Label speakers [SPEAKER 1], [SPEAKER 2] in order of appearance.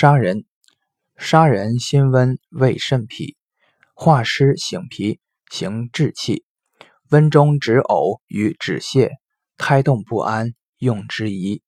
[SPEAKER 1] 砂仁，砂仁辛温胃肾脾，化湿醒脾，行滞气，温中止呕与止泻，胎动不安，用之宜。